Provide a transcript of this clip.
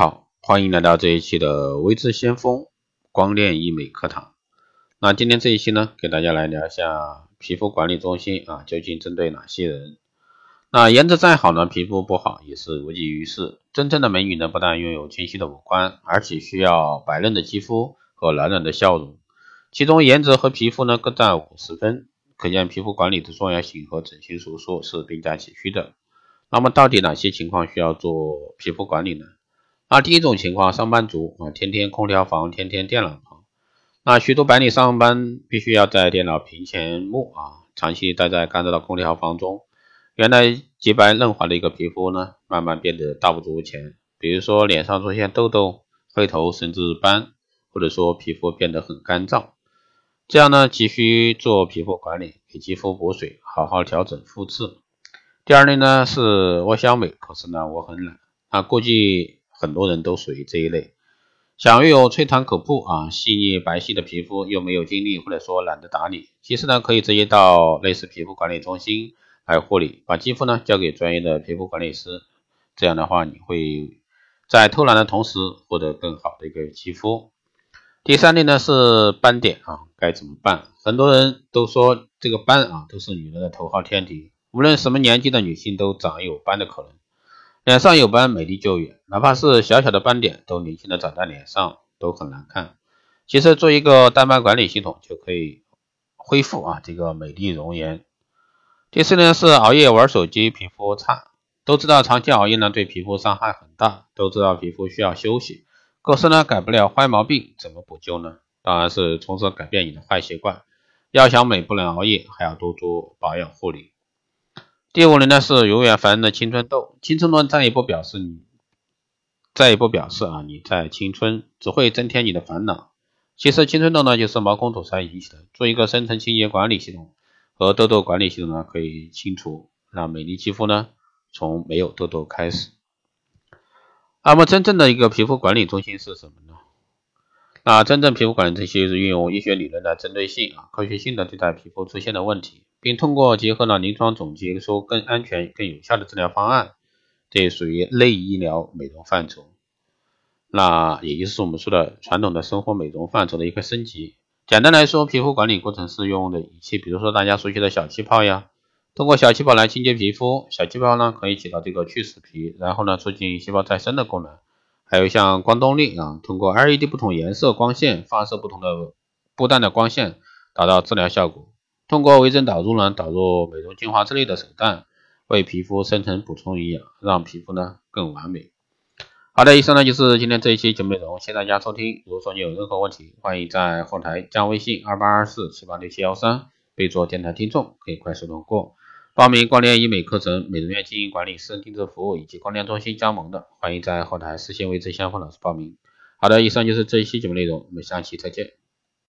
好，欢迎来到这一期的微智先锋光电医美课堂。那今天这一期呢，给大家来聊一下皮肤管理中心啊，究竟针对哪些人？那颜值再好呢，皮肤不好也是无济于事。真正的美女呢，不但拥有清晰的五官，而且需要白嫩的肌肤和暖暖的笑容。其中颜值和皮肤呢各占五十分，可见皮肤管理的重要性和整形手术是并驾齐驱的。那么到底哪些情况需要做皮肤管理呢？那第一种情况，上班族啊，天天空调房，天天电脑房，那许多白领上班必须要在电脑屏前幕啊，长期待在干燥的空调房中，原来洁白嫩滑的一个皮肤呢，慢慢变得大不如前。比如说脸上出现痘痘、黑头，甚至斑，或者说皮肤变得很干燥，这样呢，急需做皮肤管理，给肌肤补水，好好调整肤质。第二类呢是我想美，可是呢我很懒啊，估计很多人都属于这一类，想拥有吹弹可破啊细腻白皙的皮肤，又没有精力或者说懒得打理，其实呢可以直接到类似皮肤管理中心来护理，把肌肤呢交给专业的皮肤管理师，这样的话你会在偷懒的同时获得更好的一个肌肤。第三类呢是斑点啊，该怎么办？很多人都说这个斑啊都是女人的头号天敌。无论什么年纪的女性都长有斑的可能，脸上有斑，美丽就远，哪怕是小小的斑点，都零星的长在脸上，都很难看。其实做一个淡斑管理系统就可以恢复啊这个美丽容颜。第四呢是熬夜玩手机，皮肤差。都知道长期熬夜呢对皮肤伤害很大，都知道皮肤需要休息，可是呢改不了坏毛病，怎么补救呢？当然是从此改变你的坏习惯。要想美，不能熬夜，还要多做保养护理。第五轮呢是永远烦人的青春痘，青春痘再也不表示你，再也不表示啊你在青春，只会增添你的烦恼。其实青春痘呢就是毛孔堵塞引起的，做一个深层清洁管理系统和痘痘管理系统呢可以清除，让美丽肌肤呢从没有痘痘开始。那么真正的一个皮肤管理中心是什么呢？那真正皮肤管理中心是运用医学理论的针对性啊科学性的对待皮肤出现的问题。并通过结合了临床总结出更安全、更有效的治疗方案，这属于类医疗美容范畴。那也就是我们说的传统的生活美容范畴的一个升级。简单来说，皮肤管理过程是用的仪器，比如说大家熟悉的小气泡呀，通过小气泡来清洁皮肤。小气泡呢可以起到这个去死皮，然后呢促进细胞再生的功能。还有像光动力啊，通过 LED 不同颜色光线发射不同的波段的光线，达到治疗效果。通过微针导入呢，导入美容精华之类的手段，为皮肤生成补充营养，让皮肤呢更完美。好的，以上呢就是今天这一期节目内容，谢谢大家收听。如果说你有任何问题，欢迎在后台加微信二八二四七八六七幺三，备注电台听众，可以快速通过。报名光电医美课程、美容院经营管理、私人定制服务以及光电中心加盟的，欢迎在后台私信为这相锋老师报名。好的，以上就是这一期节目内容，我们下期再见。